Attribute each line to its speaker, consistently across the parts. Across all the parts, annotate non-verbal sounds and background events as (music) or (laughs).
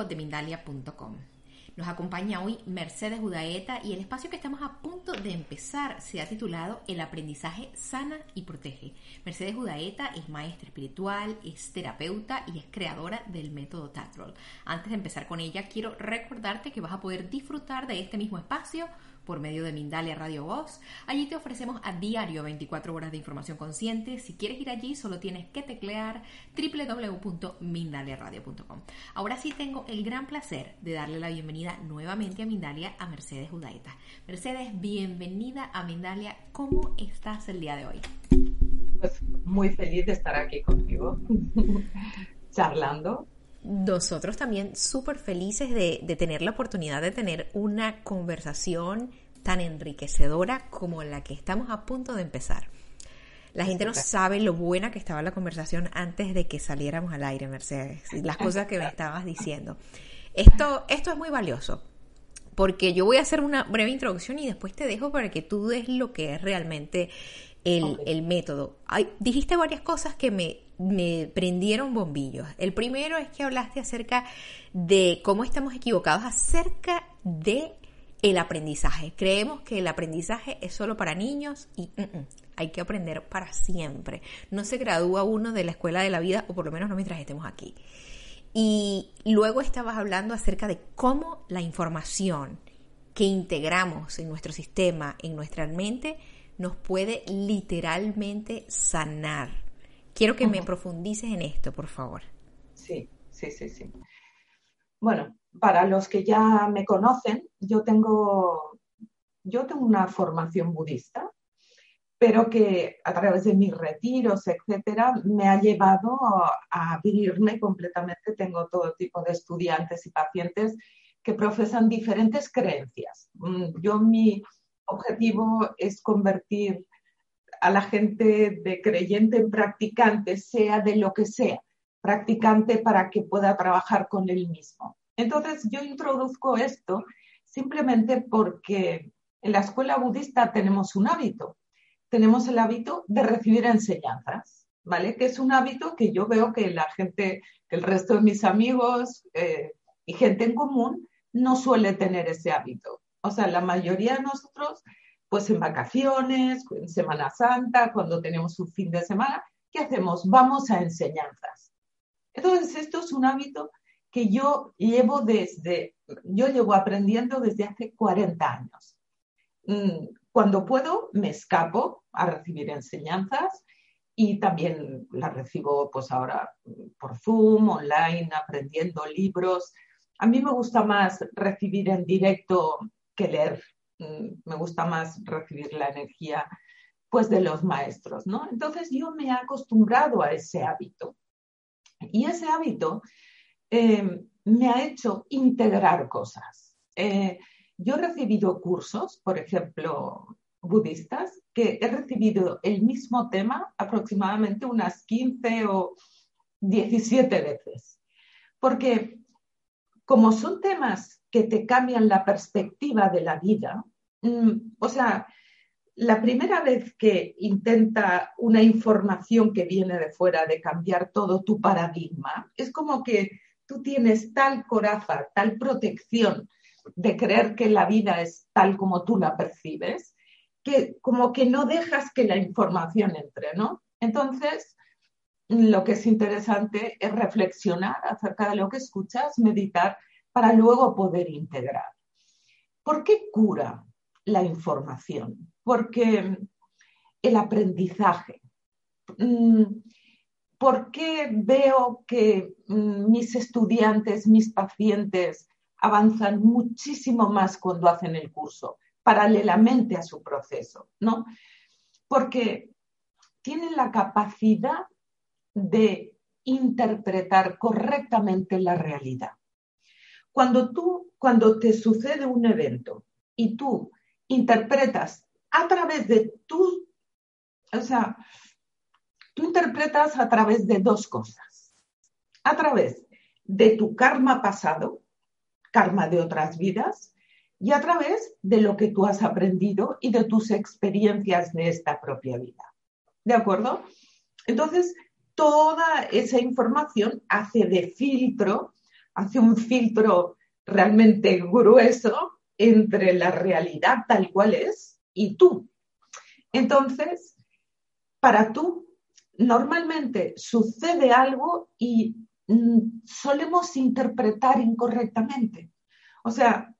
Speaker 1: De Mindalia.com. Nos acompaña hoy Mercedes Judaeta y el espacio que estamos a punto de empezar se ha titulado El aprendizaje sana y protege. Mercedes Judaeta es maestra espiritual, es terapeuta y es creadora del método Tatrol. Antes de empezar con ella, quiero recordarte que vas a poder disfrutar de este mismo espacio por medio de Mindalia Radio Voz. Allí te ofrecemos a diario 24 horas de información consciente. Si quieres ir allí, solo tienes que teclear www.mindaliaradio.com. Ahora sí tengo el gran placer de darle la bienvenida nuevamente a Mindalia a Mercedes Judaeta. Mercedes, bienvenida a Mindalia. ¿Cómo estás el día de hoy?
Speaker 2: Pues muy feliz de estar aquí contigo, (laughs) charlando
Speaker 1: nosotros también súper felices de, tener la oportunidad de tener una conversación tan enriquecedora como la que estamos a punto de empezar. La gente no sabe lo buena que estaba la conversación antes de que saliéramos al aire, Mercedes, las cosas que me estabas diciendo. Esto, esto es muy valioso, porque yo voy a hacer una breve introducción y después te dejo para que tú des lo que es realmente el, método. dijiste varias cosas que me me prendieron bombillos. El primero es que hablaste acerca de cómo estamos equivocados acerca de el aprendizaje. Creemos que el aprendizaje es solo para niños y mm, mm, hay que aprender para siempre. No se gradúa uno de la escuela de la vida, o por lo menos no mientras estemos aquí. Y luego estabas hablando acerca de cómo la información que integramos en nuestro sistema, en nuestra mente, nos puede literalmente sanar Quiero que me profundices en esto, por favor.
Speaker 2: Sí, sí, sí, sí. Bueno, para los que ya me conocen, yo tengo, yo tengo una formación budista, pero que a través de mis retiros, etcétera, me ha llevado a abrirme completamente. Tengo todo tipo de estudiantes y pacientes que profesan diferentes creencias. Mm, yo mi objetivo es convertir a la gente de creyente en practicante, sea de lo que sea, practicante para que pueda trabajar con él mismo. Entonces yo introduzco esto simplemente porque en la escuela budista tenemos un hábito, tenemos el hábito de recibir enseñanzas, ¿vale? Que es un hábito que yo veo que la gente, que el resto de mis amigos eh, y gente en común no suele tener ese hábito. O sea, la mayoría de nosotros pues en vacaciones, en Semana Santa, cuando tenemos un fin de semana, ¿qué hacemos? Vamos a enseñanzas. Entonces, esto es un hábito que yo llevo desde, yo llevo aprendiendo desde hace 40 años. Mm, cuando puedo, me escapo a recibir enseñanzas y también las recibo pues ahora por Zoom, online, aprendiendo libros. A mí me gusta más recibir en directo que leer me gusta más recibir la energía pues de los maestros, ¿no? Entonces yo me he acostumbrado a ese hábito y ese hábito em, me ha hecho integrar cosas. Eh, yo he recibido cursos, por ejemplo, budistas, que he recibido el mismo tema aproximadamente unas 15 o 17 veces. Porque como son temas que te cambian la perspectiva de la vida, Mm, o sea, la primera vez que intenta una información que viene de fuera de cambiar todo tu paradigma, es como que tú tienes tal coraza, tal protección de creer que la vida es tal como tú la percibes, que como que no dejas que la información entre, ¿no? Entonces, lo que es interesante es reflexionar acerca de lo que escuchas, meditar para luego poder integrar. ¿Por qué cura la información? Porque el aprendizaje. Mm, ¿Por qué veo que mm, mis estudiantes, mis pacientes avanzan muchísimo más cuando hacen el curso, paralelamente a su proceso? ¿no? Porque tienen la capacidad de interpretar correctamente la realidad. Cuando tú, cuando te sucede un evento y tú interpretas a través de tu, o sea, tú interpretas a través de dos cosas. A través de tu karma pasado, karma de otras vidas, y a través de lo que tú has aprendido y de tus experiencias de esta propia vida. ¿De acuerdo? Entonces, toda esa información hace de filtro, hace un filtro realmente grueso entre la realidad tal cual es y tú. Entonces, para tú, normalmente sucede algo y mm, solemos interpretar incorrectamente. O sea,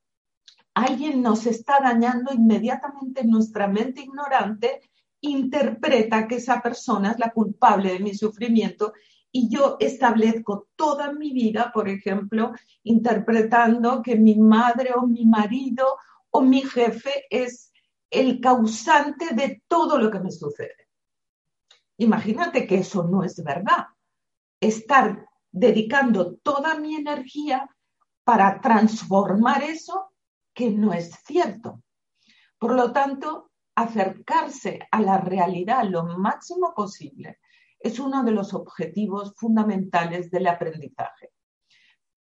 Speaker 2: alguien nos está dañando inmediatamente nuestra mente ignorante interpreta que esa persona es la culpable de mi sufrimiento y yo establezco toda mi vida, por ejemplo, interpretando que mi madre o mi marido o mi jefe es el causante de todo lo que me sucede. Imagínate que eso no es verdad. Estar dedicando toda mi energía para transformar eso que no es cierto. Por lo tanto, acercarse a la realidad lo máximo posible es uno de los objetivos fundamentales del aprendizaje.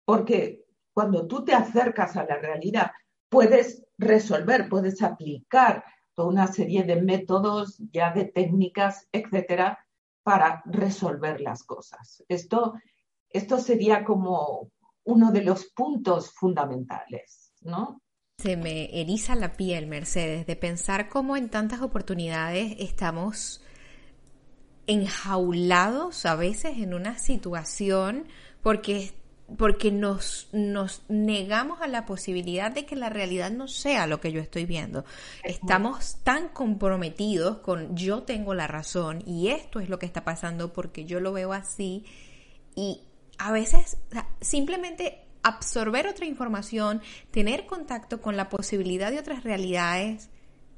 Speaker 2: Porque cuando tú te acercas a la realidad, puedes resolver, puedes aplicar toda una serie de métodos, ya de técnicas, etcétera, para resolver las cosas. Esto, esto sería como uno de los puntos fundamentales, ¿no?
Speaker 1: Se me eriza la piel, Mercedes, de pensar cómo en tantas oportunidades estamos enjaulados a veces en una situación porque, porque nos, nos negamos a la posibilidad de que la realidad no sea lo que yo estoy viendo. Estamos tan comprometidos con yo tengo la razón y esto es lo que está pasando porque yo lo veo así y a veces simplemente absorber otra información, tener contacto con la posibilidad de otras realidades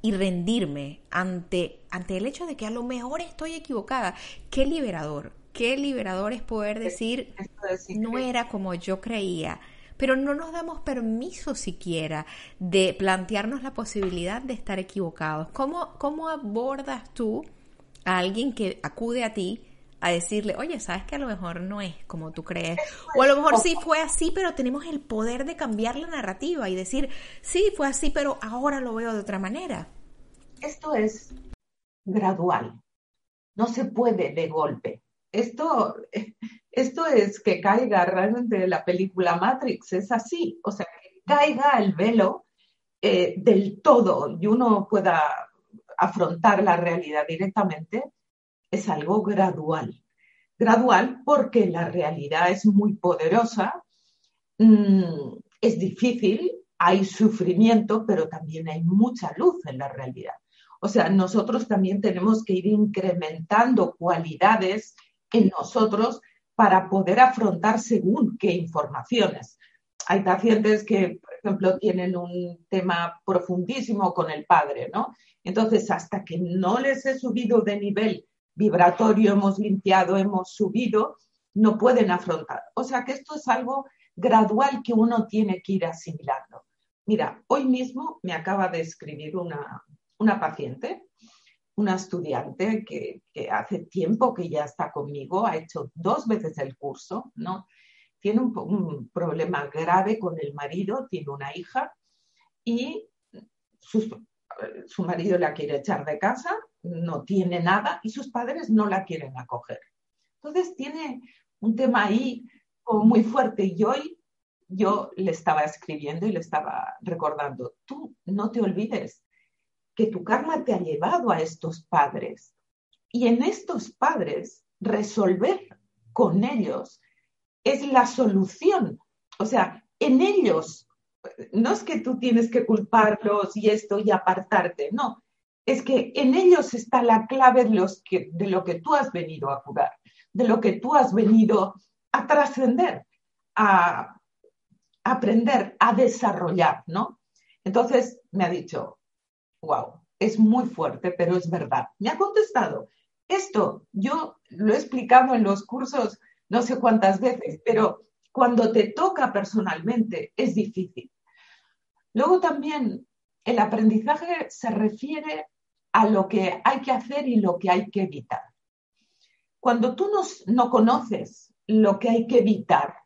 Speaker 1: y rendirme ante, ante el hecho de que a lo mejor estoy equivocada. Qué liberador, qué liberador es poder decir, no era como yo creía, pero no nos damos permiso siquiera de plantearnos la posibilidad de estar equivocados. ¿Cómo, cómo abordas tú a alguien que acude a ti? A decirle, oye, sabes que a lo mejor no es como tú crees. O a lo mejor sí fue así, pero tenemos el poder de cambiar la narrativa y decir, sí, fue así, pero ahora lo veo de otra manera.
Speaker 2: Esto es gradual, no se puede de golpe. Esto, esto es que caiga realmente la película Matrix, es así, o sea, que caiga el velo eh, del todo y uno pueda afrontar la realidad directamente es algo gradual. Gradual porque la realidad es muy poderosa, mm, es difícil, hay sufrimiento, pero también hay mucha luz en la realidad. O sea, nosotros también tenemos que ir incrementando cualidades en nosotros para poder afrontar según qué informaciones. Hay pacientes que, por ejemplo, tienen un tema profundísimo con el padre, ¿no? Entonces, hasta que no les he subido de nivel vibratorio hemos limpiado, hemos subido, no pueden afrontar. O sea que esto es algo gradual que uno tiene que ir asimilando. Mira, hoy mismo me acaba de escribir una, paciente, una estudiante que, hace tiempo que ya está conmigo, ha hecho dos veces el curso, ¿no? Tiene un, un problema grave con el marido, tiene una hija y sus su marido la quiere echar de casa, no tiene nada y sus padres no la quieren acoger. Entonces tiene un tema ahí muy fuerte y hoy yo le estaba escribiendo y le estaba recordando, tú no te olvides que tu karma te ha llevado a estos padres y en estos padres resolver con ellos es la solución. O sea, en ellos, no es que tú tienes que culparlos y esto y apartarte, no, es que en ellos está la clave de, lo que tú has venido a curar, de lo que tú has venido a trascender, a aprender, a desarrollar, ¿no? Entonces me ha dicho, wow, es muy fuerte, pero es verdad. Me ha contestado, esto yo lo he explicado en los cursos no sé cuántas veces, pero cuando te toca personalmente es difícil. Luego también el aprendizaje se refiere a lo que hay que hacer y lo que hay que evitar. Cuando tú no, conoces lo que hay que evitar,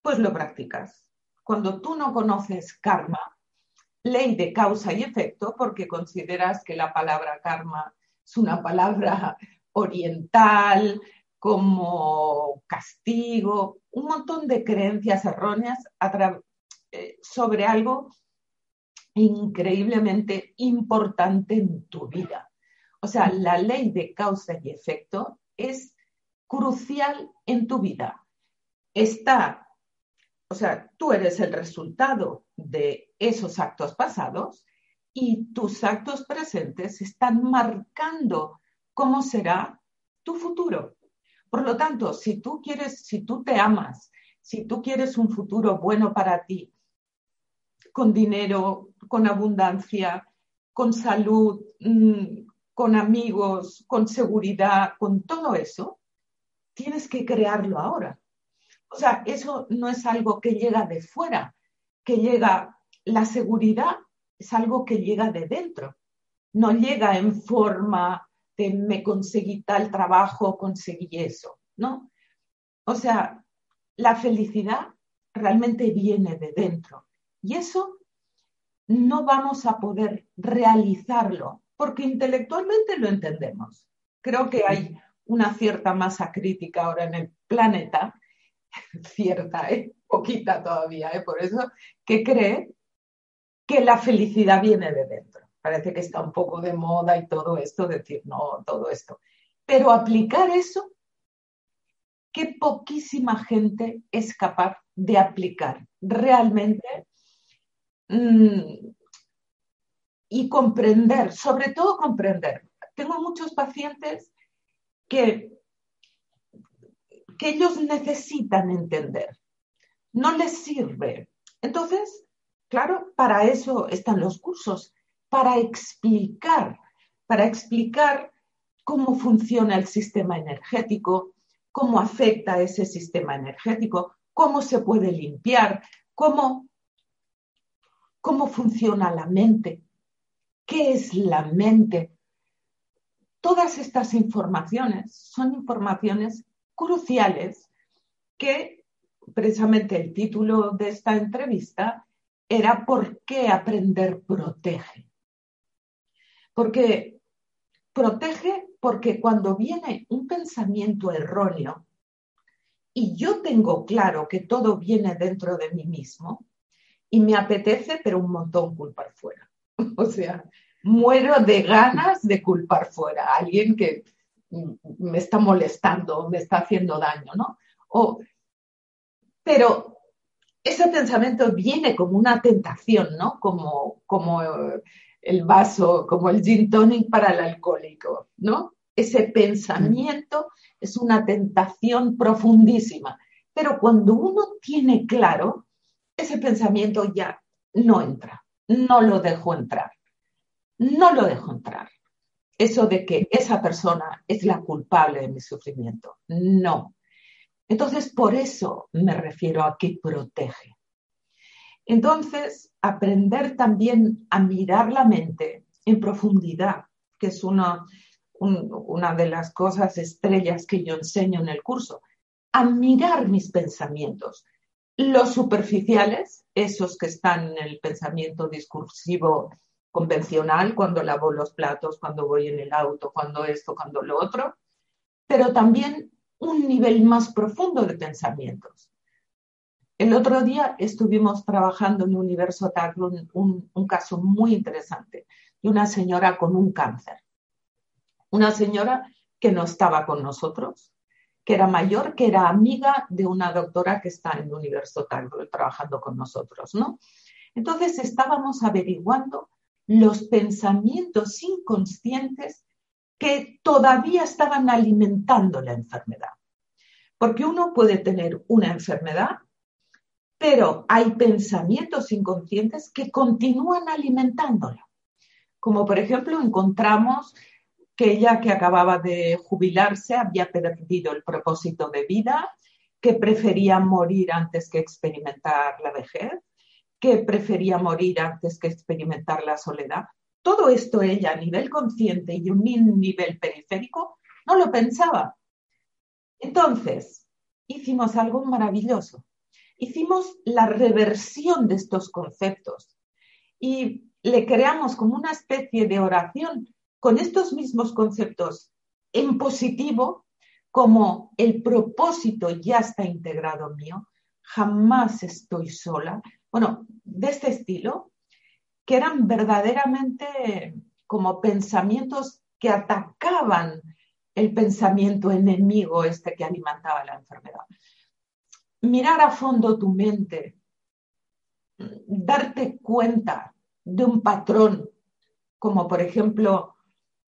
Speaker 2: pues lo practicas. Cuando tú no conoces karma, ley de causa y efecto, porque consideras que la palabra karma es una palabra oriental, como castigo, un montón de creencias erróneas eh, sobre algo increíblemente importante en tu vida. O sea, la ley de causa y efecto es crucial en tu vida. Está, o sea, tú eres el resultado de esos actos pasados y tus actos presentes están marcando cómo será tu futuro. Por lo tanto, si tú quieres, si tú te amas, si tú quieres un futuro bueno para ti, con dinero, con abundancia, con salud, mm, con amigos, con seguridad, con todo eso, tienes que crearlo ahora. O sea, eso no es algo que llega de fuera, que llega, la seguridad es algo que llega de dentro, no llega en forma de me conseguí tal trabajo, conseguí eso, ¿no? O sea, la felicidad realmente viene de dentro. Y eso no vamos a poder realizarlo porque intelectualmente lo entendemos. Creo que hay una cierta masa crítica ahora en el planeta, (laughs) cierta, ¿eh? poquita todavía, ¿eh? por eso, que cree que la felicidad viene de dentro. Parece que está un poco de moda y todo esto, decir, no, todo esto. Pero aplicar eso, que poquísima gente es capaz de aplicar realmente y comprender, sobre todo comprender. Tengo muchos pacientes que, que ellos necesitan entender, no les sirve. Entonces, claro, para eso están los cursos, para explicar, para explicar cómo funciona el sistema energético, cómo afecta ese sistema energético, cómo se puede limpiar, cómo cómo funciona la mente, qué es la mente. Todas estas informaciones son informaciones cruciales que precisamente el título de esta entrevista era ¿Por qué aprender protege? Porque protege porque cuando viene un pensamiento erróneo y yo tengo claro que todo viene dentro de mí mismo, y me apetece, pero un montón culpar fuera. (laughs) o sea, muero de ganas de culpar fuera a alguien que me está molestando, me está haciendo daño, ¿no? pero ese pensamiento viene como una tentación, ¿no? Como, como el vaso, como el gin tonic para el alcohólico, ¿no? Ese pensamiento es una tentación profundísima. Pero cuando uno tiene claro ese pensamiento ya no entra, no lo dejo entrar, no lo dejo entrar. Eso de que esa persona es la culpable de mi sufrimiento, no. Entonces, por eso me refiero a que protege. Entonces, aprender también a mirar la mente en profundidad, que es una, una de las cosas estrellas que yo enseño en el curso, a mirar mis pensamientos, los superficiales, esos que están en el pensamiento discursivo convencional, cuando lavo los platos, cuando voy en el auto, cuando esto, cuando lo otro, pero también un nivel más profundo de pensamientos. El otro día estuvimos trabajando en Universo TAC un, un caso muy interesante de una señora con un cáncer. Una señora que no estaba con nosotros, que era mayor, que era amiga de una doctora que está en el Universo trabajando con nosotros, ¿no? Entonces estábamos averiguando los pensamientos inconscientes que todavía estaban alimentando la enfermedad. Porque uno puede tener una enfermedad, pero hay pensamientos inconscientes que continúan alimentándola. Como por ejemplo encontramos que ella que acababa de jubilarse había perdido el propósito de vida, que prefería morir antes que experimentar la vejez, que prefería morir antes que experimentar la soledad. Todo esto ella a nivel consciente y un nivel periférico no lo pensaba. Entonces, hicimos algo maravilloso. Hicimos la reversión de estos conceptos y le creamos como una especie de oración con estos mismos conceptos en positivo, como el propósito ya está integrado mío, jamás estoy sola. Bueno, de este estilo, que eran verdaderamente como pensamientos que atacaban el pensamiento enemigo este que alimentaba la enfermedad. Mirar a fondo tu mente, darte cuenta de un patrón, como por ejemplo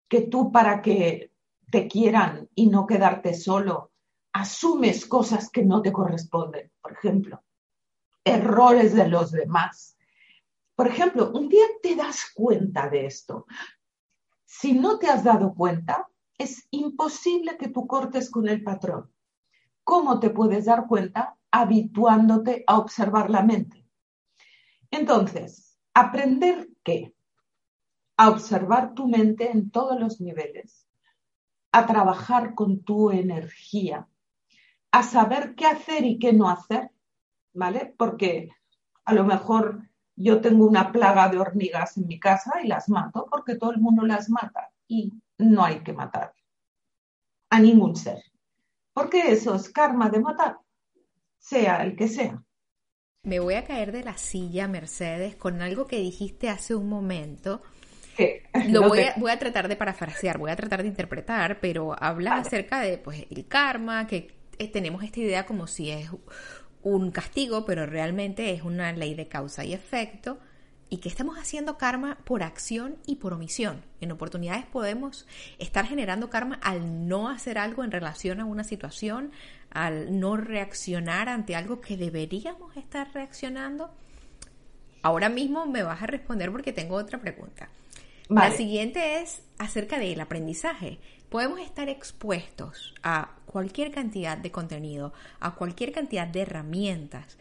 Speaker 2: que tú para que te quieran y no quedarte solo, asumes cosas que no te corresponden, por ejemplo, errores de los demás. Por ejemplo, un día te das cuenta de esto. Si no te has dado cuenta, es imposible que tú cortes con el patrón. ¿Cómo te puedes dar cuenta? Habituándote a observar la mente. Entonces, aprender qué? A observar tu mente en todos los niveles, a trabajar con tu energía, a saber qué hacer y qué no hacer, ¿vale? Porque a lo mejor yo tengo una plaga de hormigas en mi casa y las mato porque todo el mundo las mata y no hay que matar a ningún ser. Porque eso es karma de matar, sea el que sea.
Speaker 1: Me voy a caer de la silla, Mercedes, con algo que dijiste hace un momento (laughs) lo voy, a, tratar de parafrasear, voy a tratar de interpretar, pero habla acerca de pues el karma, que eh, tenemos esta idea como si es un castigo, pero realmente es una ley de causa y efecto, y que estamos haciendo karma por acción y por omisión. En oportunidades podemos estar generando karma al no hacer algo en relación a una situación, al no reaccionar ante algo que deberíamos estar reaccionando. Ahora mismo me vas a responder porque tengo otra pregunta. La siguiente es acerca del aprendizaje. Podemos estar expuestos a cualquier cantidad de contenido, a cualquier cantidad de herramientas,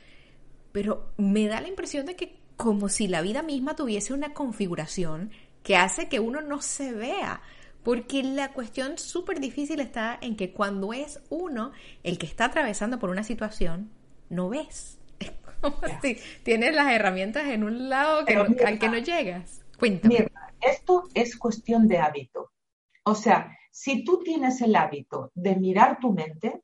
Speaker 1: pero me da la impresión de que como si la vida misma tuviese una configuración que hace que uno no se vea. Porque la cuestión súper difícil está en que cuando es uno el que está atravesando por una situación, no ves. (laughs) Es como si tienes las herramientas en un lado al que no llegas. Cuéntame
Speaker 2: esto es cuestión de hábito. O sea, si tú tienes el hábito de mirar tu mente,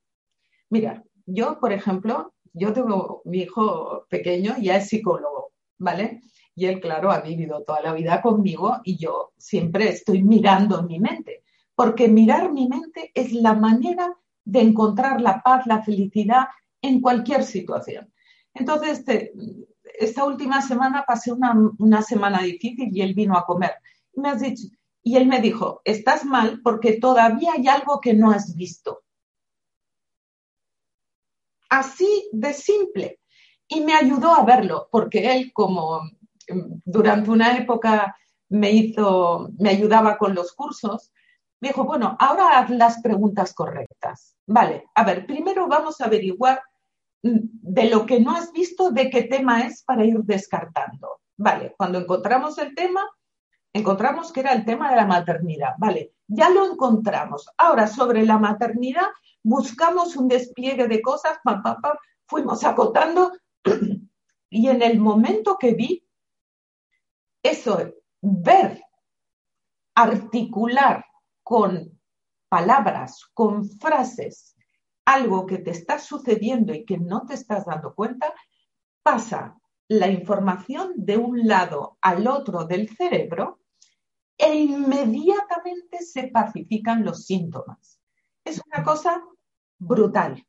Speaker 2: mira, yo, por ejemplo, yo tengo mi hijo pequeño, ya es psicólogo, ¿vale? Y él, claro, ha vivido toda la vida conmigo y yo siempre estoy mirando mi mente, porque mirar mi mente es la manera de encontrar la paz, la felicidad en cualquier situación. Entonces, esta última semana pasé una, una semana difícil y él vino a comer me has dicho, y él me dijo, estás mal porque todavía hay algo que no has visto. Así de simple. Y me ayudó a verlo, porque él como mm, durante una época me hizo, me ayudaba con los cursos, me dijo, bueno, ahora haz las preguntas correctas. Vale, a ver, primero vamos a averiguar de lo que no has visto, de qué tema es para ir descartando. Vale, cuando encontramos el tema, encontramos que era el tema de la maternidad. Vale, ya lo encontramos. Ahora, sobre la maternidad, buscamos un despliegue de cosas, fuimos acotando (clears throat) y en el momento que vi eso, ver, articular con palabras, con frases, algo que te está sucediendo y que no te estás dando cuenta, pasa la información de un lado al otro del cerebro e inmediatamente se pacifican los síntomas. Es una cosa brutal.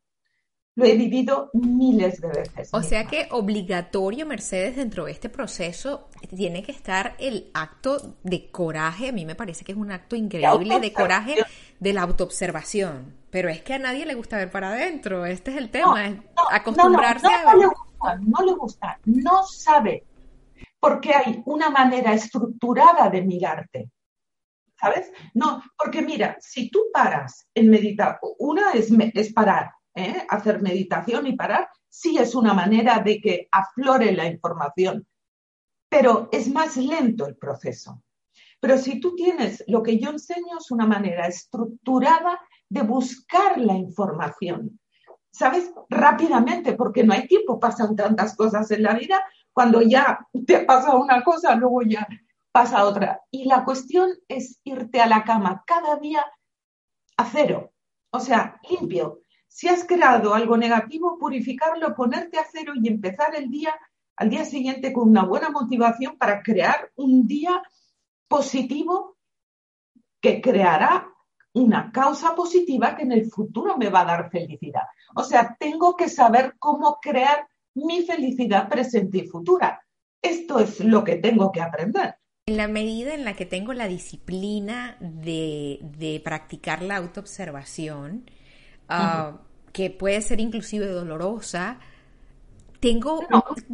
Speaker 2: Lo he vivido miles de veces.
Speaker 1: O sea que obligatorio, Mercedes, dentro de este proceso tiene que estar el acto de coraje. A mí me parece que es un acto increíble de coraje de la autoobservación. Pero es que a nadie le gusta ver para adentro. Este es el tema, acostumbrarse
Speaker 2: a No le gusta, no le gusta, no sabe. Porque hay una manera estructurada de mirarte. ¿Sabes? No, porque mira, si tú paras en meditar, una es, es parar, ¿eh? hacer meditación y parar, sí es una manera de que aflore la información, pero es más lento el proceso. Pero si tú tienes, lo que yo enseño es una manera estructurada de buscar la información, ¿sabes? Rápidamente, porque no hay tiempo, pasan tantas cosas en la vida, cuando ya te pasa una cosa, luego ya pasa otra. Y la cuestión es irte a la cama cada día a cero, o sea, limpio, si has creado algo negativo, purificarlo, ponerte a cero y empezar el día al día siguiente con una buena motivación para crear un día positivo que creará una causa positiva que en el futuro me va a dar felicidad. O sea, tengo que saber cómo crear mi felicidad presente y futura. Esto es lo que tengo que aprender.
Speaker 1: En la medida en la que tengo la disciplina de, de practicar la autoobservación, Ah, que puede ser inclusive dolorosa, tengo,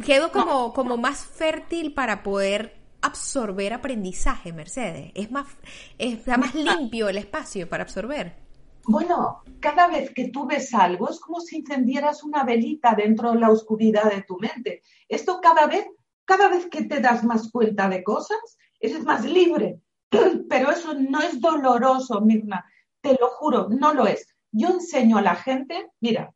Speaker 1: quedo como, como más fértil para poder absorber aprendizaje, Mercedes. Es más, está más limpio el espacio para absorber.
Speaker 2: Bueno, cada vez que tú ves algo es como si encendieras una velita dentro de la oscuridad de tu mente. Esto cada vez, cada vez que te das más cuenta de cosas, es más libre. (clears throat) Pero eso no es doloroso, Mirna. Te lo juro, no lo es. Yo enseño a la gente, mira,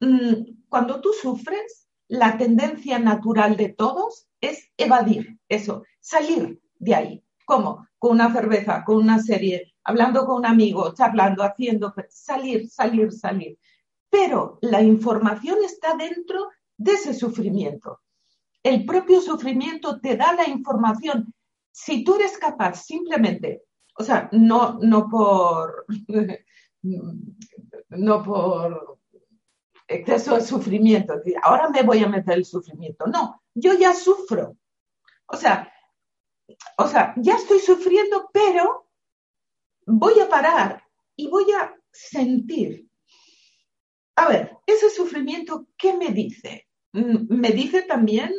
Speaker 2: mm, cuando tú sufres, la tendencia natural de todos es evadir eso, salir de ahí. ¿Cómo? Con una cerveza, con una serie, hablando con un amigo, charlando, haciendo, salir, salir, salir. Pero la información está dentro de ese sufrimiento. El propio sufrimiento te da la información. Si tú eres capaz simplemente, o sea, no, no por (laughs) no por exceso de sufrimiento, ahora me voy a meter el sufrimiento. No, yo ya sufro. O sea, o sea, ya estoy sufriendo, pero voy a parar y voy a sentir. A ver, ese sufrimiento, ¿qué me dice? Mm, me dice también,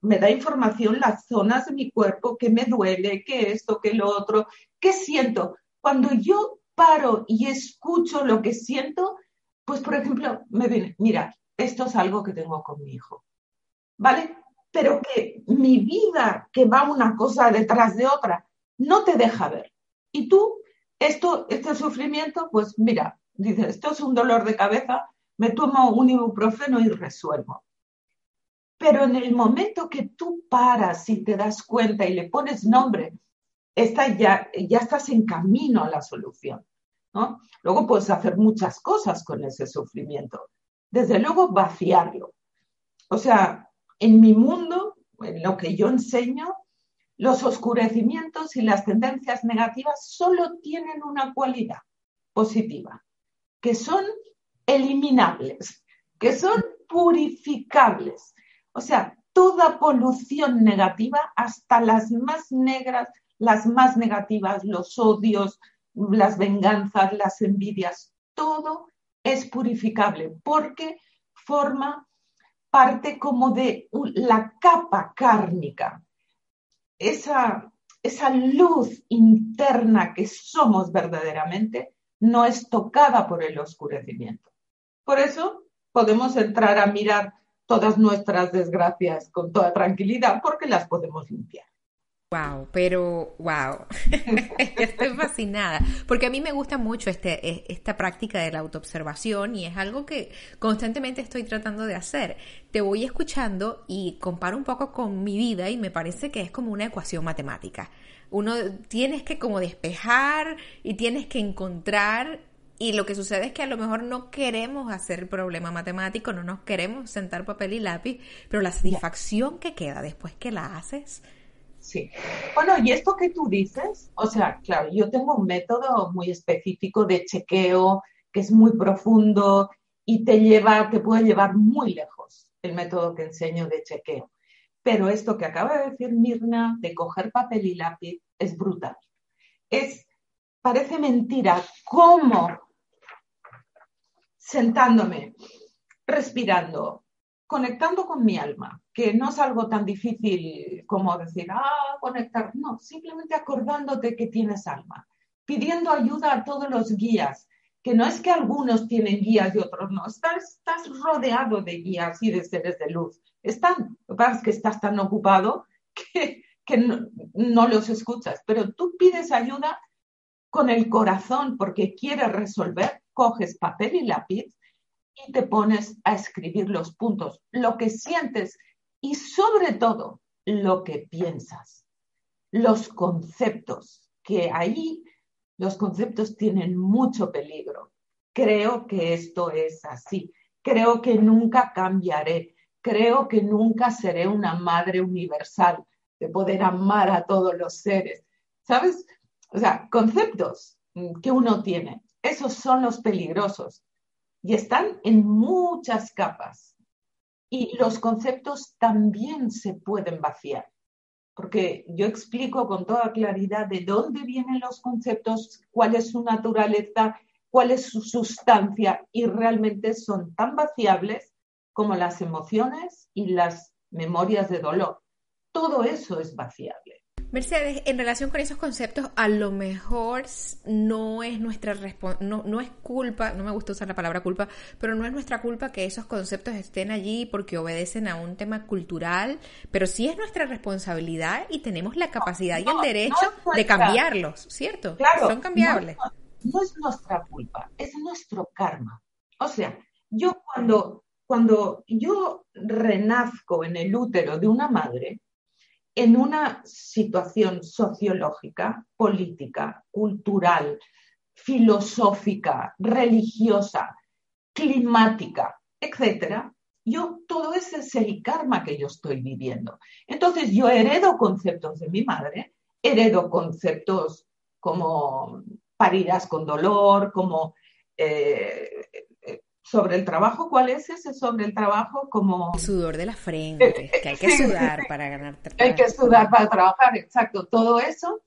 Speaker 2: me da información las zonas de mi cuerpo que me duele, que esto, que lo otro, qué siento. Cuando yo paro y escucho lo que siento, pues por ejemplo, me viene, mira, esto es algo que tengo con mi hijo, ¿vale? Pero que mi vida, que va una cosa detrás de otra, no te deja ver. Y tú, esto, este sufrimiento, pues mira, dices, esto es un dolor de cabeza, me tomo un ibuprofeno y resuelvo. Pero en el momento que tú paras y te das cuenta y le pones nombre ya, ya estás en camino a la solución. ¿no? Luego puedes hacer muchas cosas con ese sufrimiento. Desde luego, vaciarlo. O sea, en mi mundo, en lo que yo enseño, los oscurecimientos y las tendencias negativas solo tienen una cualidad positiva, que son eliminables, que son purificables. O sea, toda polución negativa, hasta las más negras, las más negativas, los odios, las venganzas, las envidias, todo es purificable porque forma parte como de la capa kármica, esa, esa luz interna que somos verdaderamente no es tocada por el oscurecimiento. Por eso podemos entrar a mirar todas nuestras desgracias con toda tranquilidad porque las podemos limpiar.
Speaker 1: Wow, pero wow, (laughs) estoy fascinada, porque a mí me gusta mucho este, e, esta práctica de la autoobservación y es algo que constantemente estoy tratando de hacer. Te voy escuchando y comparo un poco con mi vida y me parece que es como una ecuación matemática. Uno tienes que como despejar y tienes que encontrar y lo que sucede es que a lo mejor no queremos hacer el problema matemático, no nos queremos sentar papel y lápiz, pero la satisfacción que queda después que la haces
Speaker 2: Sí. Bueno, y esto que tú dices, o sea, claro, yo tengo un método muy específico de chequeo que es muy profundo y te lleva, te puede llevar muy lejos el método que enseño de chequeo. Pero esto que acaba de decir Mirna, de coger papel y lápiz, es brutal. Es, parece mentira cómo sentándome, respirando, conectando con mi alma, que no es algo tan difícil como decir, ah, conectar, no, simplemente acordándote que tienes alma, pidiendo ayuda a todos los guías, que no es que algunos tienen guías y otros no, estás, estás rodeado de guías y de seres de luz, están, lo que que estás tan ocupado (laughs) que, no, los escuchas, pero tú pides ayuda con el corazón porque quieres resolver, coges papel y lápiz y te pones a escribir los puntos, lo que sientes y sobre todo lo que piensas, los conceptos, que ahí los conceptos tienen mucho peligro. Creo que esto es así. Creo que nunca cambiaré. Creo que nunca seré una madre universal de poder amar a todos los seres. ¿Sabes? O sea, conceptos que uno tiene. Esos son los peligrosos y están en muchas capas. Y los conceptos también se pueden vaciar, porque yo explico con toda claridad de dónde vienen los conceptos, cuál es su naturaleza, cuál es su sustancia, y realmente son tan vaciables como las emociones y las memorias de dolor. Todo eso es vaciable.
Speaker 1: Mercedes, en relación con esos conceptos, a lo mejor no es nuestra no, no es culpa, no me gusta usar la palabra culpa, pero no es nuestra culpa que esos conceptos estén allí porque obedecen a un tema cultural, pero sí es nuestra responsabilidad y tenemos la capacidad y el derecho de cambiarlos, ¿cierto?
Speaker 2: Claro,
Speaker 1: Son cambiables.
Speaker 2: No, es nuestra culpa, es nuestro karma. O sea, yo cuando, cuando yo renazco en el útero de una madre, en una situación sociológica, política, cultural, filosófica, religiosa, climática, etcétera, yo todo ese es karma que yo estoy viviendo. Entonces yo heredo conceptos de mi madre, heredo conceptos como parirás con dolor, como eh, sobre el trabajo, ¿cuál es ese sobre el trabajo? Como...
Speaker 1: El sudor de la frente, que hay que sudar para ganar
Speaker 2: trabajo. Hay que sudar para trabajar, exacto. Todo eso.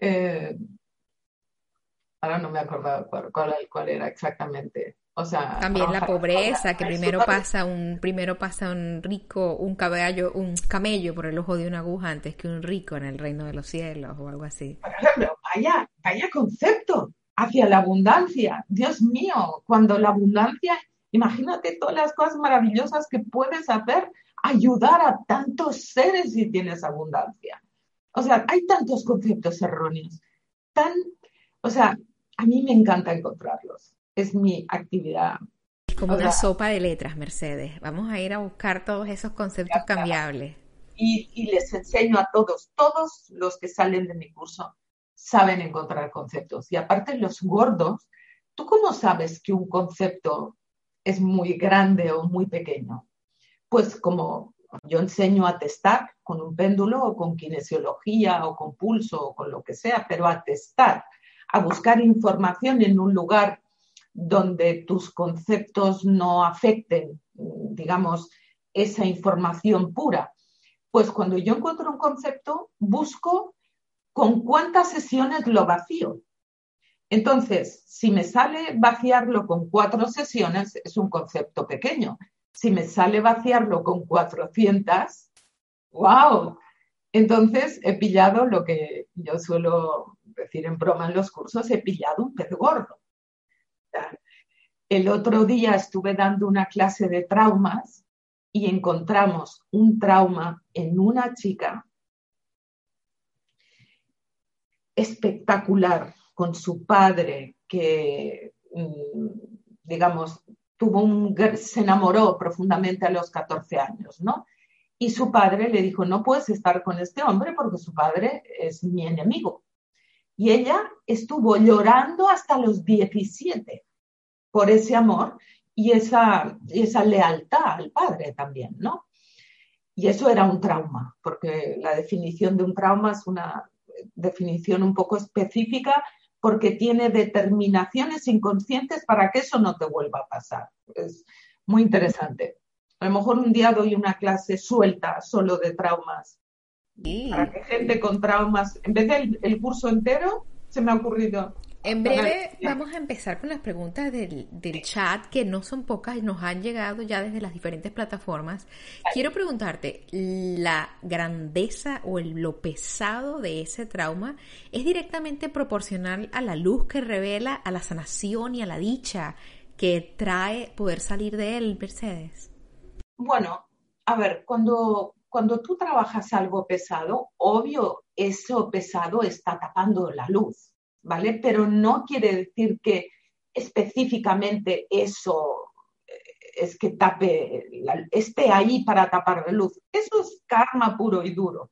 Speaker 2: Eh, ahora no me acuerdo cuál, era exactamente. O sea,
Speaker 1: también la pobreza, que primero pasa un primero pasa un rico, un caballo, un camello por el ojo de una aguja antes que un rico en el reino de los cielos o algo así.
Speaker 2: Por ejemplo, vaya, vaya concepto hacia la abundancia. Dios mío, cuando la abundancia, imagínate todas las cosas maravillosas que puedes hacer, ayudar a tantos seres si tienes abundancia. O sea, hay tantos conceptos erróneos, tan, o sea, a mí me encanta encontrarlos. Es mi actividad.
Speaker 1: Es como una sopa de letras, Mercedes. Vamos a ir a buscar todos esos conceptos cambiables.
Speaker 2: Y, y les enseño a todos, todos los que salen de mi curso, saben encontrar conceptos. Y aparte los gordos, ¿tú cómo sabes que un concepto es muy grande o muy pequeño? Pues como yo enseño a testar con un péndulo o con kinesiología o con pulso o con lo que sea, pero a testar, a buscar información en un lugar donde tus conceptos no afecten, digamos, esa información pura. Pues cuando yo encuentro un concepto, busco con cuántas sesiones lo vacío. Entonces, si me sale vaciarlo con cuatro sesiones, es un concepto pequeño. Si me sale vaciarlo con 400, ¡wow! Entonces, he pillado lo que yo suelo decir en broma en los cursos, he pillado un pez gordo. El otro día estuve dando una clase de traumas y encontramos un trauma en una chica espectacular con su padre que, mm, digamos, tuvo un, se enamoró profundamente a los 14 años, ¿no? Y su padre le dijo, no puedes estar con este hombre porque su padre es mi enemigo. Y ella estuvo llorando hasta los 17 por ese amor y esa, esa lealtad al padre también, ¿no? Y eso era un trauma, porque la definición de un trauma es una definición un poco específica, porque tiene determinaciones inconscientes para que eso no te vuelva a pasar. Es muy interesante. A lo mejor un día doy una clase suelta solo de traumas. Para que gente con traumas, en vez del el curso entero, se me ha ocurrido
Speaker 1: en breve vamos a empezar con las preguntas del, chat, que no son pocas, y nos han llegado ya desde las diferentes plataformas. Quiero preguntarte, ¿la grandeza o lo pesado de ese trauma es directamente proporcional a la luz que revela, a la sanación y a la dicha que trae poder salir de él, Mercedes?
Speaker 2: Bueno, a ver, cuando, cuando tú trabajas algo pesado, obvio, eso pesado está tapando la luz ¿vale? Pero no quiere decir que específicamente eso eh, es que tape, esté ahí para tapar la luz. Eso es karma puro y duro.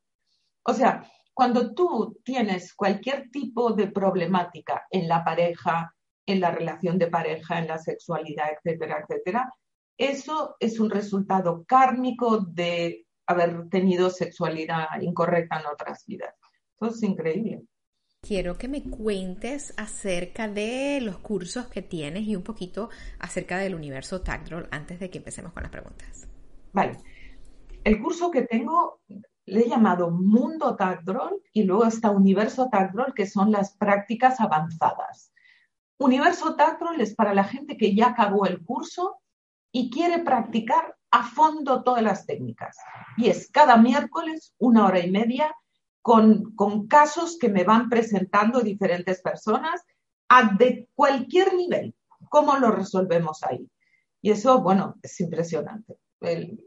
Speaker 2: O sea, cuando tú tienes cualquier tipo de problemática en la pareja, en la relación de pareja, en la sexualidad, etcétera, etcétera, eso es un resultado kármico de haber tenido sexualidad incorrecta en otras vidas. Eso es increíble
Speaker 1: quiero que me cuentes acerca de los cursos que tienes y un poquito acerca del universo Tagdrol antes de que empecemos con las preguntas.
Speaker 2: Vale. El curso que tengo le he llamado Mundo Tagdrol y luego está Universo Tagdrol, que son las prácticas avanzadas. Universo Tagdrol es para la gente que ya acabó el curso y quiere practicar a fondo todas las técnicas. Y es cada miércoles una hora y media con, casos que me van presentando diferentes personas a de cualquier nivel. ¿Cómo lo resolvemos ahí? Y eso, bueno, es impresionante. El,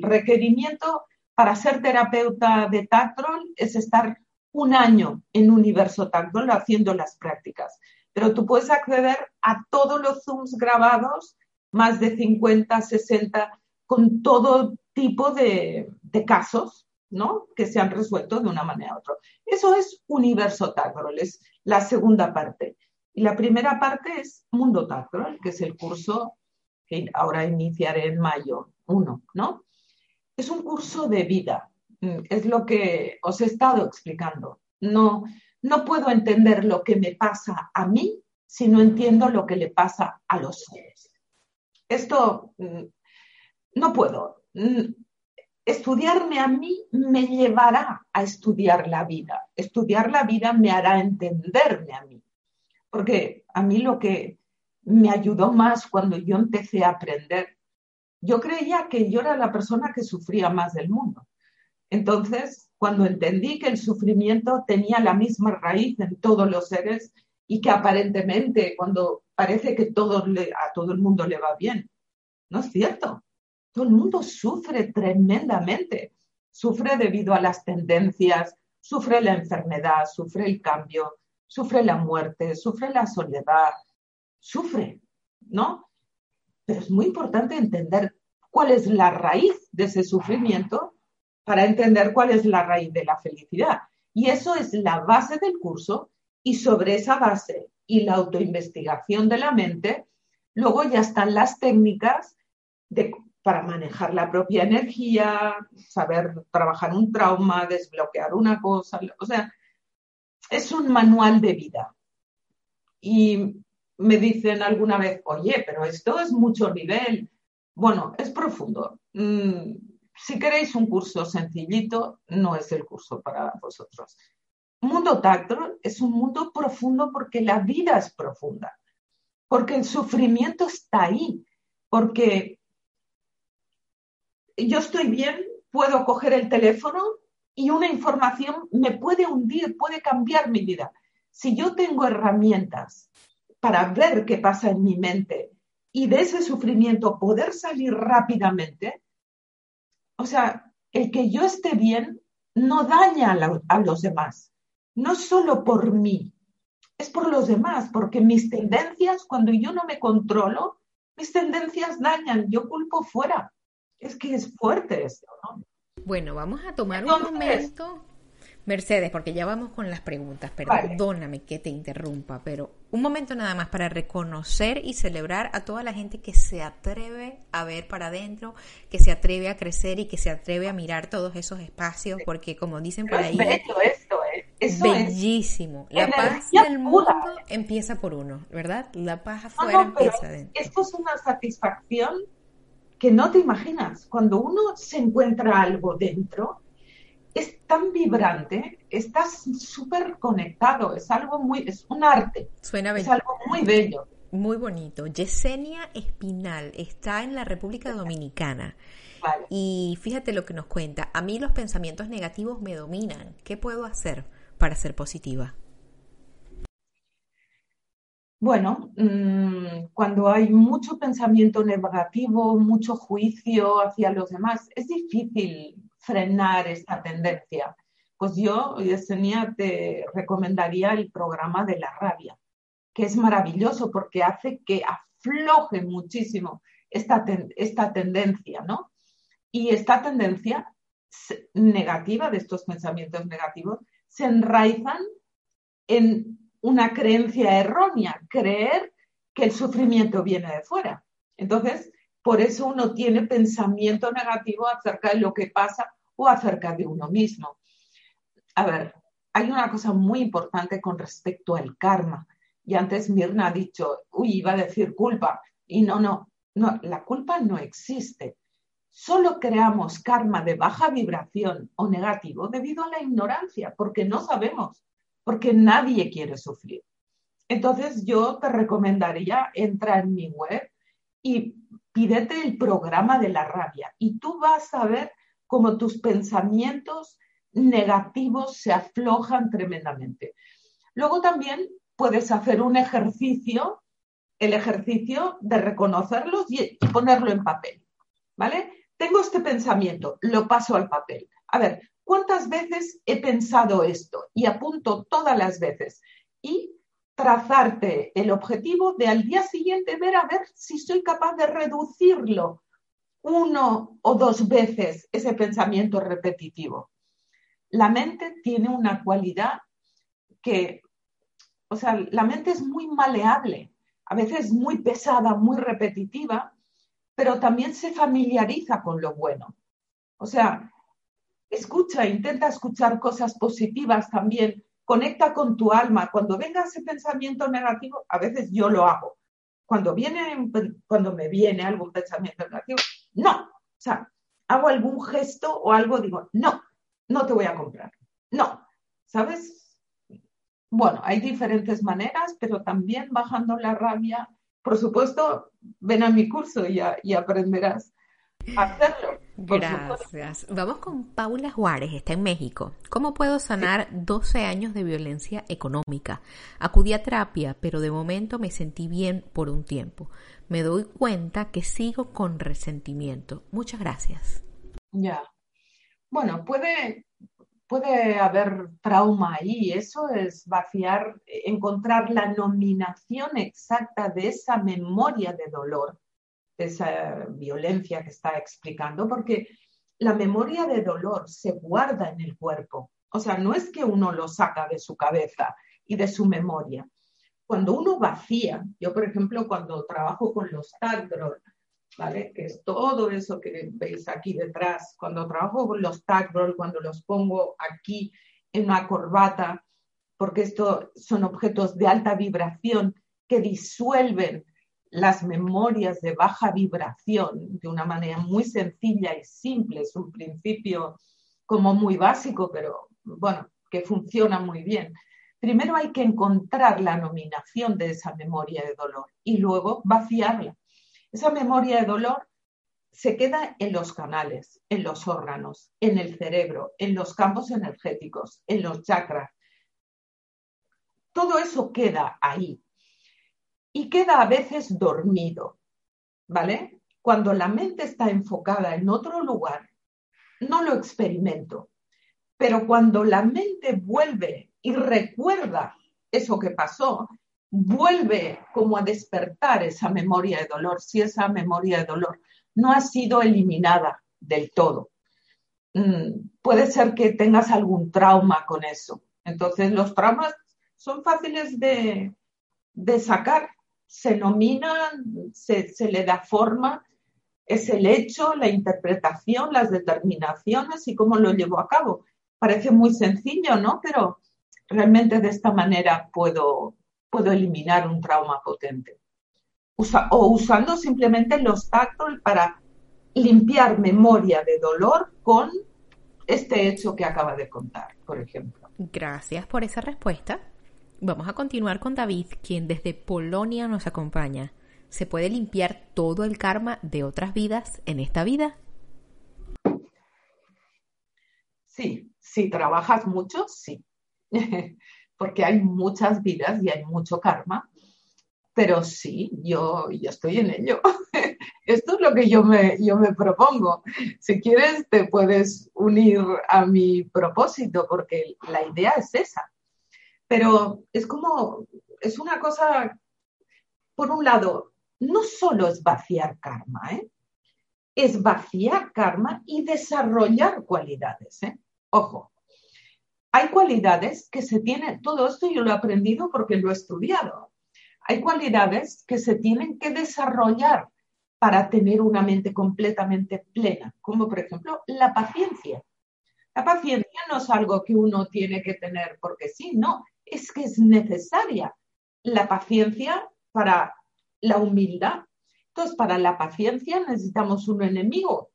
Speaker 2: requerimiento para ser terapeuta de Tactrol es estar un año en Universo Tactrol haciendo las prácticas. Pero tú puedes acceder a todos los Zooms grabados, más de 50, 60, con todo tipo de casos ¿no? Que se han resuelto de una manera u otra. Eso es universo Tacrol, es la segunda parte. Y la primera parte es Mundo Tacrol, que es el curso que ahora iniciaré en mayo 1, ¿no? Es un curso de vida, mm, es lo que os he estado explicando. No, no puedo entender lo que me pasa a mí si no entiendo lo que le pasa a los seres. Esto mm, no puedo. Estudiarme a mí me llevará a estudiar la vida. Estudiar la vida me hará entenderme a mí. Porque a mí lo que me ayudó más cuando yo empecé a aprender, yo creía que yo era la persona que sufría más del mundo. Entonces, cuando entendí que el sufrimiento tenía la misma raíz en todos los seres y que aparentemente cuando parece que todo a todo el mundo le va bien, no es cierto todo el mundo sufre tremendamente. Sufre debido a las tendencias, sufre la enfermedad, sufre el cambio, sufre la muerte, sufre la soledad, sufre, ¿no? Pero es muy importante entender cuál es la raíz de ese sufrimiento para entender cuál es la raíz de la felicidad. Y eso es la base del curso y sobre esa base y la autoinvestigación de la mente, luego ya están las técnicas de para manejar la propia energía, saber trabajar un trauma, desbloquear una cosa, o sea, es un manual de vida. Y me dicen alguna vez, oye, pero esto es mucho nivel. Bueno, es profundo. Mm, si queréis un curso sencillito, no es el curso para vosotros. Mundo tacto es un mundo profundo porque la vida es profunda, porque el sufrimiento está ahí, porque yo estoy bien, puedo coger el teléfono y una información me puede hundir, puede cambiar mi vida. Si yo tengo herramientas para ver qué pasa en mi mente y de ese sufrimiento poder salir rápidamente, o sea, el que yo esté bien no daña a, los demás, no solo por mí, es por los demás, porque mis tendencias, cuando yo no me controlo, mis tendencias dañan, yo culpo fuera. Es que es fuerte esto, ¿no?
Speaker 1: Bueno, vamos a tomar un momento. Mercedes, porque ya vamos con las preguntas, perdóname que te interrumpa, pero un momento nada más para reconocer y celebrar a toda la gente que se atreve a ver para adentro, que se atreve a crecer y que se atreve a mirar todos esos espacios, porque como dicen por ahí...
Speaker 2: esto, ¿eh?
Speaker 1: Bellísimo. La paz del mundo empieza por uno, ¿verdad? La paz afuera empieza adentro.
Speaker 2: Esto es una satisfacción que no te imaginas. Cuando uno se encuentra algo dentro, es tan vibrante, estás súper conectado, es algo muy, es un arte.
Speaker 1: Suena
Speaker 2: Es algo muy bello.
Speaker 1: Muy bonito. Yesenia Espinal está en la República Dominicana. Y fíjate lo que nos cuenta. A mí los pensamientos negativos me dominan. ¿Qué puedo hacer para ser positiva?
Speaker 2: Bueno, mm, cuando hay mucho pensamiento negativo, mucho juicio hacia los demás, es difícil frenar esta tendencia. Pues yo, Yesenia, te recomendaría el programa de la rabia, que es maravilloso porque hace que afloje muchísimo esta, esta tendencia, ¿no? Y esta tendencia negativa de estos pensamientos negativos se enraizan en una creencia errónea, creer que el sufrimiento viene de fuera. Entonces, por eso uno tiene pensamiento negativo acerca de lo que pasa o acerca de uno mismo. A ver, hay una cosa muy importante con respecto al karma. Y antes Mirna ha dicho, uy, iba a decir culpa. Y no, no, no, la culpa no existe. Solo creamos karma de baja vibración o negativo debido a la ignorancia, porque no sabemos, porque nadie quiere sufrir. Entonces yo te recomendaría entrar en mi web y pídete el programa de la rabia y tú vas a ver cómo tus pensamientos negativos se aflojan tremendamente. Luego también puedes hacer un ejercicio, el ejercicio de reconocerlos y, y ponerlo en papel, ¿vale? tengo este pensamiento, lo paso al papel. A ver, ¿cuántas veces he pensado esto? Y apunto todas las veces. Y trazarte el objetivo de al día siguiente ver a ver si soy capaz de reducirlo uno o dos veces ese pensamiento repetitivo. La mente tiene una cualidad que, o sea, la mente es muy maleable, a veces muy pesada, muy repetitiva, pero también se familiariza con lo bueno. O sea, escucha, intenta escuchar cosas positivas también, conecta con tu alma. Cuando venga ese pensamiento negativo, a veces yo lo hago. Cuando, viene, cuando me viene algún pensamiento negativo, no. O sea, hago algún gesto o algo, digo, no, no te voy a comprar. No, ¿sabes? Bueno, hay diferentes maneras, pero también bajando la rabia por supuesto, ven a mi curso y, aprenderás hacerlo.
Speaker 1: Gracias. Vamos con Paula Juárez, está en México. ¿Cómo puedo sanar 12 años de violencia económica? Acudí a terapia, pero de momento me sentí bien por un tiempo. Me doy cuenta que sigo con resentimiento. Muchas gracias.
Speaker 2: Ya. Bueno, puede, puede haber trauma ahí, eso es vaciar, encontrar la nominación exacta de esa memoria de dolor, esa violencia que está explicando, porque la memoria de dolor se guarda en el cuerpo. O sea, no es que uno lo saca de su cabeza y de su memoria. Cuando uno vacía, yo por ejemplo cuando trabajo con los tagdrol, ¿vale? Que es todo eso que veis aquí detrás. Cuando trabajo con los tag roll, cuando los pongo aquí en una corbata, porque estos son objetos de alta vibración que disuelven las memorias de baja vibración de una manera muy sencilla y simple. Es un principio como muy básico, pero bueno, que funciona muy bien. Primero hay que encontrar la nominación de esa memoria de dolor y luego vaciarla. Esa memoria de dolor se queda en los canales, en los órganos, en el cerebro, en los campos energéticos, en los chakras. Todo eso queda ahí y queda a veces dormido, ¿vale? Cuando la mente está enfocada en otro lugar, no lo experimento, pero cuando la mente vuelve y recuerda eso que pasó, vuelve como a despertar esa memoria de dolor, si esa memoria de dolor no ha sido eliminada del todo. Mm, puede ser que tengas algún trauma con eso. Entonces, los traumas son fáciles de, sacar, se nominan, se, se le da forma, es el hecho, la interpretación, las determinaciones y cómo lo llevo a cabo. Parece muy sencillo, ¿no? Pero realmente de esta manera puedo, puedo eliminar un trauma potente. o usando simplemente los tactos para limpiar memoria de dolor con este hecho que acaba de contar, por ejemplo.
Speaker 1: Gracias por esa respuesta. Vamos a continuar con David, quien desde Polonia nos acompaña. ¿Se puede limpiar todo el karma de otras vidas en esta vida?
Speaker 2: Sí, si trabajas mucho, sí. (laughs) Porque hay muchas vidas y hay mucho karma. Pero sí, yo, yo estoy en ello. (laughs) Esto es lo que yo me, yo me propongo. Si quieres, te puedes unir a mi propósito, porque la idea es esa. Pero es como, es una cosa, por un lado, no solo es vaciar karma, ¿eh? es vaciar karma y desarrollar cualidades. ¿eh? Ojo, hay cualidades que se tienen, todo esto yo lo he aprendido porque lo he estudiado. Hay cualidades que se tienen que desarrollar para tener una mente completamente plena, como por ejemplo la paciencia. La paciencia no es algo que uno tiene que tener porque sí, no, es que es necesaria la paciencia para la humildad. Entonces, para la paciencia necesitamos un enemigo,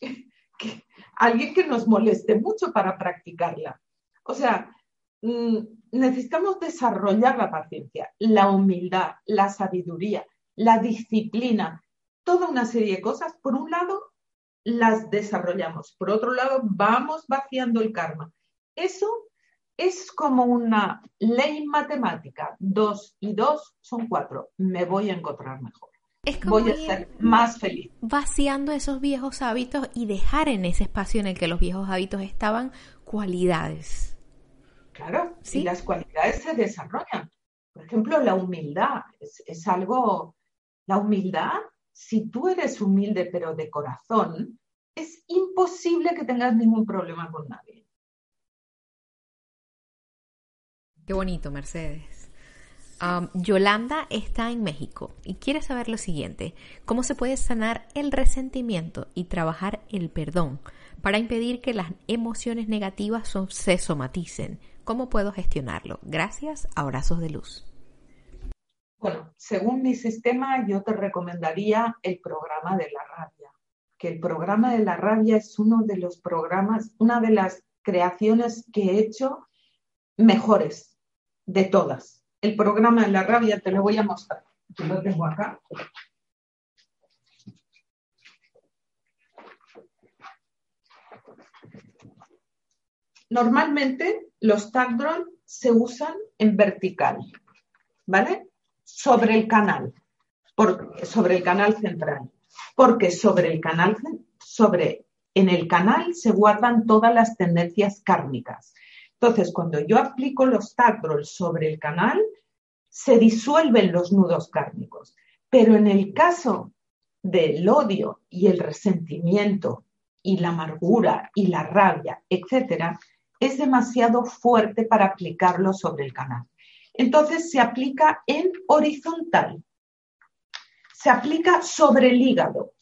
Speaker 2: (laughs) alguien que nos moleste mucho para practicarla. O sea, mm, necesitamos desarrollar la paciencia, la humildad, la sabiduría, la disciplina, toda una serie de cosas. Por un lado, las desarrollamos. Por otro lado, vamos vaciando el karma. Eso es como una ley matemática. Dos y dos son cuatro. Me voy a encontrar mejor. voy a ser más feliz.
Speaker 1: Vaciando esos viejos hábitos y dejar en ese espacio en el que los viejos hábitos estaban cualidades.
Speaker 2: Claro, ¿Sí? y las cualidades se desarrollan. Por ejemplo, la humildad es, es algo, la humildad, si tú eres humilde pero de corazón, es imposible que tengas ningún problema con nadie.
Speaker 1: Qué bonito, Mercedes. Yolanda está en México y quiere saber lo siguiente, ¿cómo se puede sanar el resentimiento y trabajar el perdón para impedir que las emociones negativas se somaticen? ¿Cómo puedo gestionarlo? Gracias, abrazos de luz.
Speaker 2: Bueno, según mi sistema, yo te recomendaría el programa de la rabia, que el programa de la rabia es uno de los programas, una de las creaciones que he hecho mejores de todas. El programa de la rabia te lo voy a mostrar. Lo tengo acá. Normalmente los tagdrol se usan en vertical, ¿vale? Sobre el canal, sobre el canal central, porque sobre el canal, sobre, en el canal se guardan todas las tendencias kármicas. Entonces, cuando yo aplico los tacrols sobre el canal, se disuelven los nudos kármicos. Pero en el caso del odio y el resentimiento y la amargura y la rabia, etcétera, es demasiado fuerte para aplicarlo sobre el canal. Entonces se aplica en horizontal. Se aplica sobre el hígado.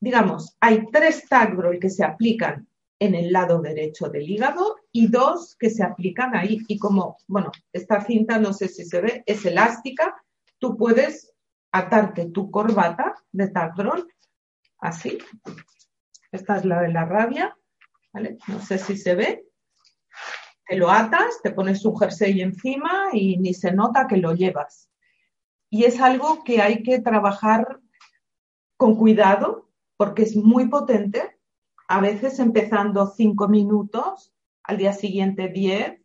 Speaker 2: Digamos, hay tres tagrol que se aplican en el lado derecho del hígado y dos que se aplican ahí. Y como, bueno, esta cinta no sé si se ve, es elástica, tú puedes atarte tu corbata de tacrol así. Esta es la de la rabia, ¿vale? No sé si se ve. Te lo atas, te pones un jersey encima y ni se nota que lo llevas. Y es algo que hay que trabajar con cuidado porque es muy potente a veces empezando cinco minutos, al día siguiente diez,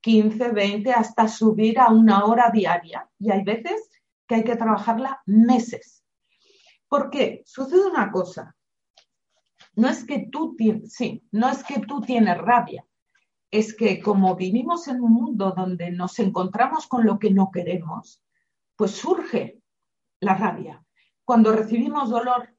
Speaker 2: quince, veinte, hasta subir a una hora diaria. Y hay veces que hay que trabajarla meses. ¿Por qué? Sucede una cosa. No es que tú tienes, sí, no es que tú tienes rabia. Es que como vivimos en un mundo donde nos encontramos con lo que no queremos, pues surge la rabia. Cuando recibimos dolor,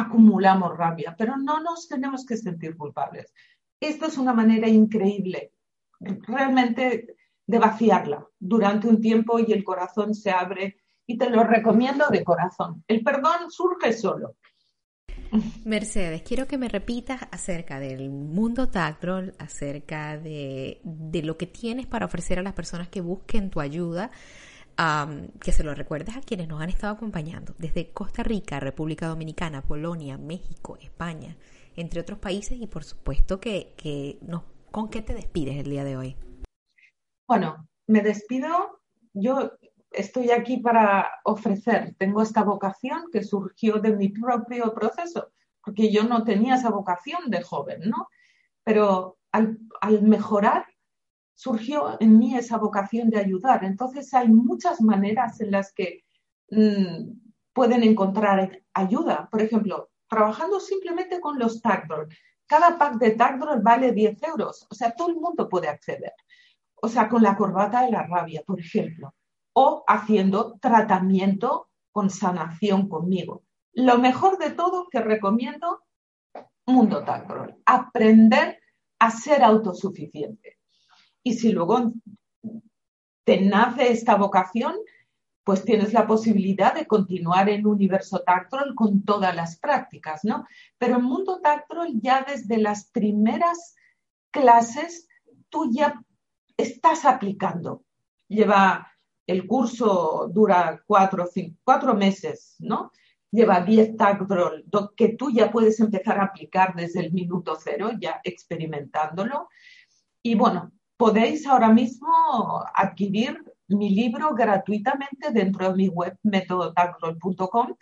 Speaker 2: acumulamos rabia, pero no nos tenemos que sentir culpables. Esto es una manera increíble, realmente de vaciarla durante un tiempo y el corazón se abre y te lo recomiendo de corazón. El perdón surge solo.
Speaker 1: Mercedes, quiero que me repitas acerca del mundo Tactrol, acerca de, de, lo que tienes para ofrecer a las personas que busquen tu ayuda, que se lo recuerdes a quienes nos han estado acompañando desde Costa Rica, República Dominicana, Polonia, México, España, entre otros países y por supuesto que, que nos, ¿con qué te despides el día de hoy?
Speaker 2: Bueno, me despido. Yo estoy aquí para ofrecer, tengo esta vocación que surgió de mi propio proceso, porque yo no tenía esa vocación de joven, ¿no? Pero al, mejorar surgió en mí esa vocación de ayudar. Entonces hay muchas maneras en las que mm, pueden encontrar ayuda. Por ejemplo, trabajando simplemente con los tagdroll. Cada pack de tagdroll vale 10 euros. O sea, todo el mundo puede acceder. O sea, con la corbata de la rabia, por ejemplo o haciendo tratamiento con sanación conmigo. Lo mejor de todo que recomiendo, Mundo Tacrol, aprender a ser autosuficiente. Y si luego te nace esta vocación, pues tienes la posibilidad de continuar en Universo Tactrol con todas las prácticas, ¿no? Pero en Mundo Tactrol ya desde las primeras clases tú ya estás aplicando. Lleva el curso dura cuatro, cuatro meses, ¿no? Lleva 10 tagdroll que tú ya puedes empezar a aplicar desde el minuto cero, ya experimentándolo. Y bueno, podéis ahora mismo adquirir mi libro gratuitamente dentro de mi web metodotagdroll.com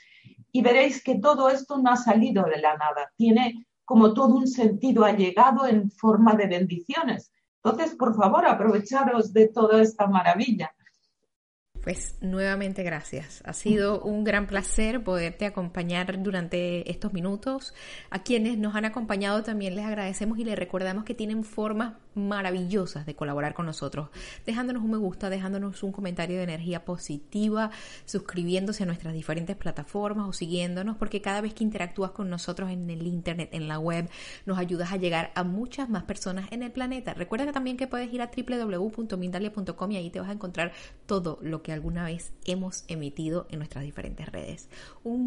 Speaker 2: y veréis que todo esto no ha salido de la nada, tiene como todo un sentido allegado en forma de bendiciones. Entonces, por favor, aprovecharos de toda esta maravilla.
Speaker 1: Pues nuevamente gracias. Ha sido un gran placer poderte acompañar durante estos minutos. A quienes nos han acompañado también les agradecemos y les recordamos que tienen formas maravillosas de colaborar con nosotros, dejándonos un me gusta, dejándonos un comentario de energía positiva, suscribiéndose a nuestras diferentes plataformas o siguiéndonos, porque cada vez que interactúas con nosotros en el internet, en la web, nos ayudas a llegar a muchas más personas en el planeta. Recuerda también que puedes ir a www.mindalia.com y ahí te vas a encontrar todo lo que alguna vez hemos emitido en nuestras diferentes redes. Un muy